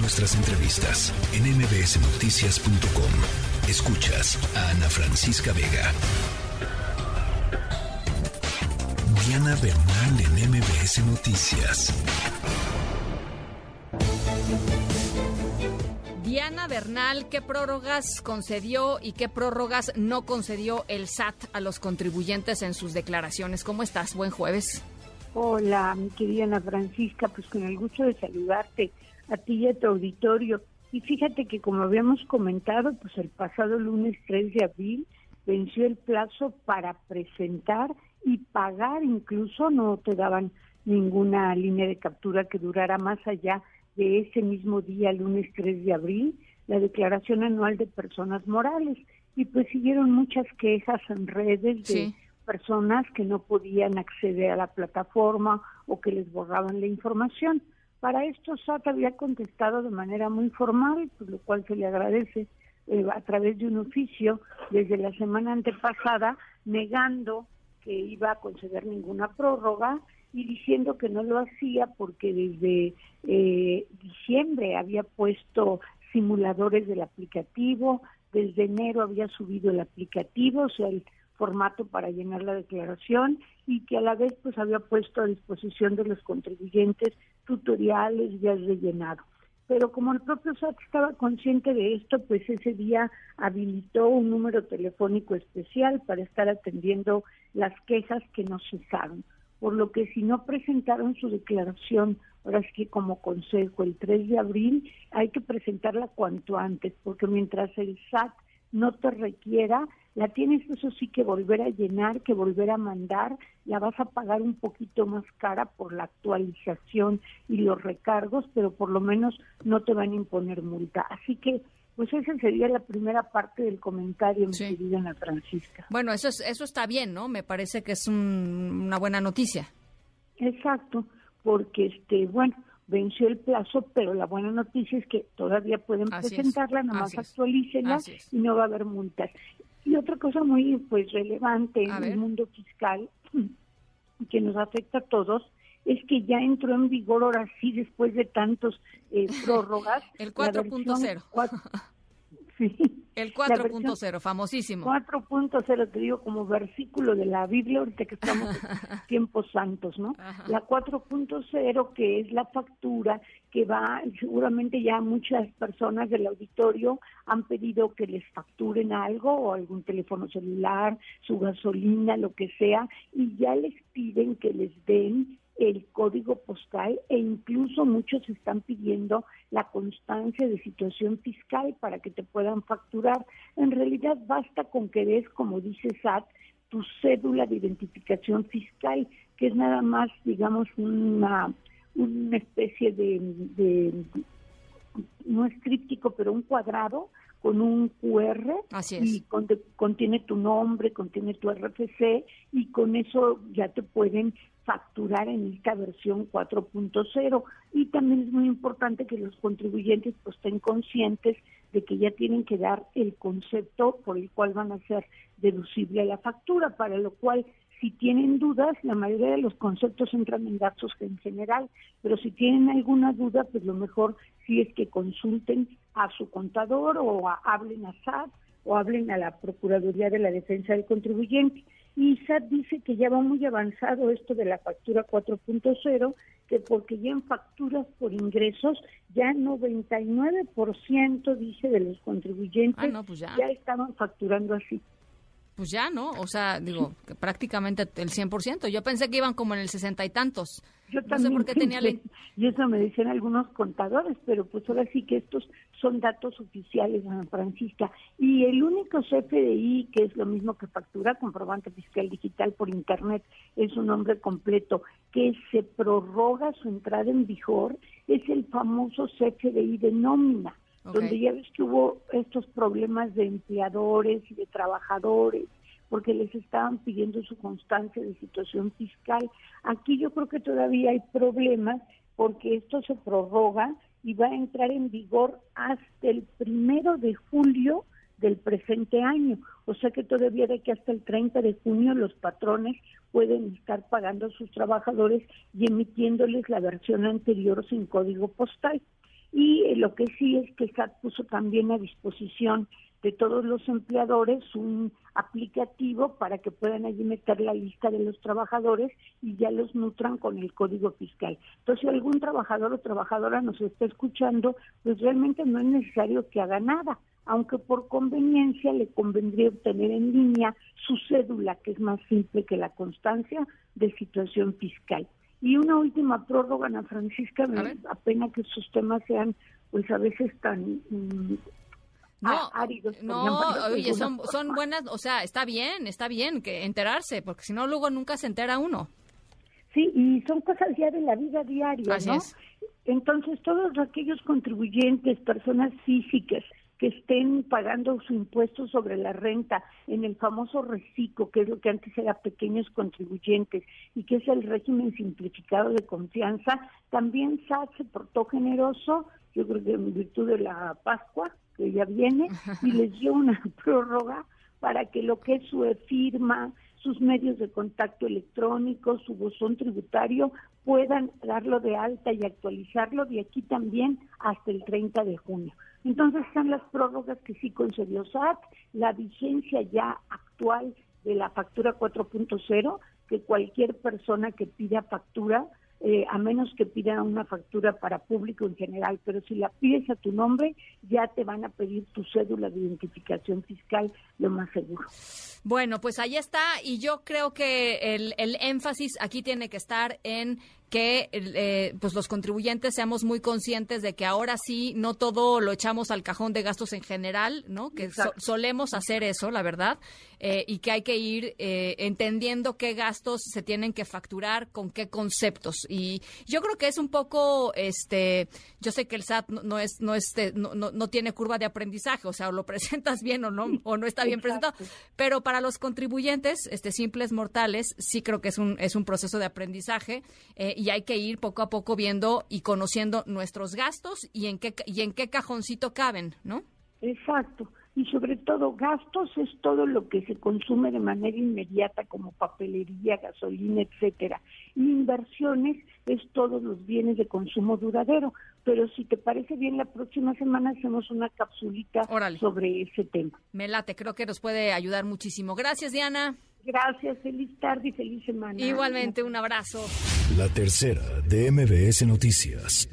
Nuestras entrevistas en mbsnoticias.com. Escuchas a Ana Francisca Vega. Diana Bernal en MBS Noticias. Diana Bernal, ¿qué prórrogas concedió y qué prórrogas no concedió el SAT a los contribuyentes en sus declaraciones? ¿Cómo estás? Buen jueves. Hola, mi querida Ana Francisca, pues con el gusto de saludarte a ti y a tu auditorio. Y fíjate que como habíamos comentado, pues el pasado lunes 3 de abril venció el plazo para presentar y pagar, incluso no te daban ninguna línea de captura que durara más allá de ese mismo día, lunes 3 de abril, la declaración anual de personas morales. Y pues siguieron muchas quejas en redes de personas que no podían acceder a la plataforma o que les borraban la información. Para esto SAT había contestado de manera muy formal, por lo cual se le agradece eh, a través de un oficio desde la semana antepasada, negando que iba a conceder ninguna prórroga y diciendo que no lo hacía porque desde eh, diciembre había puesto simuladores del aplicativo, desde enero había subido el aplicativo, o sea, el formato para llenar la declaración y que a la vez pues había puesto a disposición de los contribuyentes tutoriales ya rellenado. Pero como el propio SAT estaba consciente de esto, pues ese día habilitó un número telefónico especial para estar atendiendo las quejas que no cesaron. Por lo que si no presentaron su declaración, ahora sí que como consejo, el 3 de abril, hay que presentarla cuanto antes, porque mientras el SAT no te requiera, la tienes eso sí que volver a llenar, que volver a mandar, la vas a pagar un poquito más cara por la actualización y los recargos, pero por lo menos no te van a imponer multa. Así que pues esa sería la primera parte del comentario, mi querida Ana Francisca. Bueno, eso, es, eso está bien, ¿no? Me parece que es una buena noticia. Exacto, porque, este bueno, venció el plazo, pero la buena noticia es que todavía pueden presentarla, nada más actualícenla y no va a haber multas. Y otra cosa muy pues relevante en el mundo fiscal que nos afecta a todos es que ya entró en vigor ahora sí después de tantos eh, prórrogas el 4.0 El 4.0, famosísimo. 4.0, te digo, como versículo de la Biblia, ahorita que estamos en tiempos santos, ¿no? La 4.0, que es la factura que va, seguramente ya muchas personas del auditorio han pedido que les facturen algo, o algún teléfono celular, su gasolina, lo que sea, y ya les piden que les den el código postal e incluso muchos están pidiendo la constancia de situación fiscal para que te puedan facturar. En realidad basta con que des, como dice SAT, tu cédula de identificación fiscal, que es nada más, digamos, una, una especie de, de no es críptico, pero un cuadrado con un QR y contiene tu nombre, contiene tu RFC y con eso ya te pueden facturar en esta versión 4.0 y también es muy importante que los contribuyentes pues, estén conscientes de que ya tienen que dar el concepto por el cual van a ser deducible la factura, para lo cual si tienen dudas, la mayoría de los conceptos entran en datos en general, pero si tienen alguna duda, pues lo mejor sí es que consulten a su contador o hablen a SAT o hablen a la Procuraduría de la Defensa del Contribuyente. Y SAT dice que ya va muy avanzado esto de la factura 4.0, que porque ya en facturas por ingresos, ya 99% dice de los contribuyentes ah, pues ya. ya estaban facturando así pues ya, ¿no? O sea, digo, prácticamente el 100%. Yo pensé que iban como en el sesenta y tantos. Yo también sé por qué tenía... Y eso me decían algunos contadores, pero pues ahora sí que estos son datos oficiales, Ana Francisca. Y el único CFDI, que es lo mismo que factura comprobante fiscal digital por Internet, es un nombre completo, que se prorroga su entrada en vigor, es el famoso CFDI de nómina donde ya ves que hubo estos problemas de empleadores y de trabajadores, porque les estaban pidiendo su constancia de situación fiscal. Aquí yo creo que todavía hay problemas porque esto se prorroga y va a entrar en vigor hasta el primero de julio del presente año. O sea que todavía de que hasta el 30 de junio los patrones pueden estar pagando a sus trabajadores y emitiéndoles la versión anterior sin código postal y lo que sí es que SAT puso también a disposición de todos los empleadores un aplicativo para que puedan allí meter la lista de los trabajadores y ya los nutran con el código fiscal. Entonces, si algún trabajador o trabajadora nos está escuchando, pues realmente no es necesario que haga nada, aunque por conveniencia le convendría obtener en línea su cédula, que es más simple que la constancia de situación fiscal. Y una última prórroga, Ana Francisca, me apena que sus temas sean pues a veces tan mm, no, no, oye, son, son buenas, o sea, está bien, está bien que enterarse, porque si no luego nunca se entera uno. Sí, y son cosas ya de la vida diaria, ¿no? Entonces, todos aquellos contribuyentes, personas físicas que estén pagando su impuesto sobre la renta en el famoso reciclo, que es lo que antes era pequeños contribuyentes y que es el régimen simplificado de confianza, también SAT se portó generoso, yo creo que en virtud de la Pascua, que ya viene, y les dio una prórroga para que lo que es su firma, sus medios de contacto electrónico, su buzón tributario, puedan darlo de alta y actualizarlo de aquí también hasta el 30 de junio. Entonces están las prórrogas que sí concedió SAT, la vigencia ya actual de la factura 4.0, que cualquier persona que pida factura eh, a menos que pidan una factura para público en general, pero si la pides a tu nombre, ya te van a pedir tu cédula de identificación fiscal, lo más seguro. Bueno, pues ahí está, y yo creo que el, el énfasis aquí tiene que estar en que eh, pues los contribuyentes seamos muy conscientes de que ahora sí no todo lo echamos al cajón de gastos en general, ¿no? Que solemos hacer eso, la verdad, eh, y que hay que ir eh, entendiendo qué gastos se tienen que facturar con qué conceptos. Y yo creo que es un poco, este, yo sé que el SAT no, es, no, es, no, no, tiene curva de aprendizaje, o sea, o lo presentas bien o no, o no está bien presentado, pero para los contribuyentes, este, simples mortales, sí creo que es un, es un proceso de aprendizaje y hay que ir poco a poco viendo y conociendo nuestros gastos y en qué y en qué cajoncito caben, ¿no? Exacto. Y sobre todo gastos es todo lo que se consume de manera inmediata como papelería, gasolina, etcétera. Y inversiones es todos los bienes de consumo duradero. Pero si te parece bien, la próxima semana hacemos una capsulita sobre ese tema. Me late, creo que nos puede ayudar muchísimo. Gracias, Diana. Gracias, feliz tarde y feliz semana. Igualmente, un abrazo. La tercera de MBS Noticias.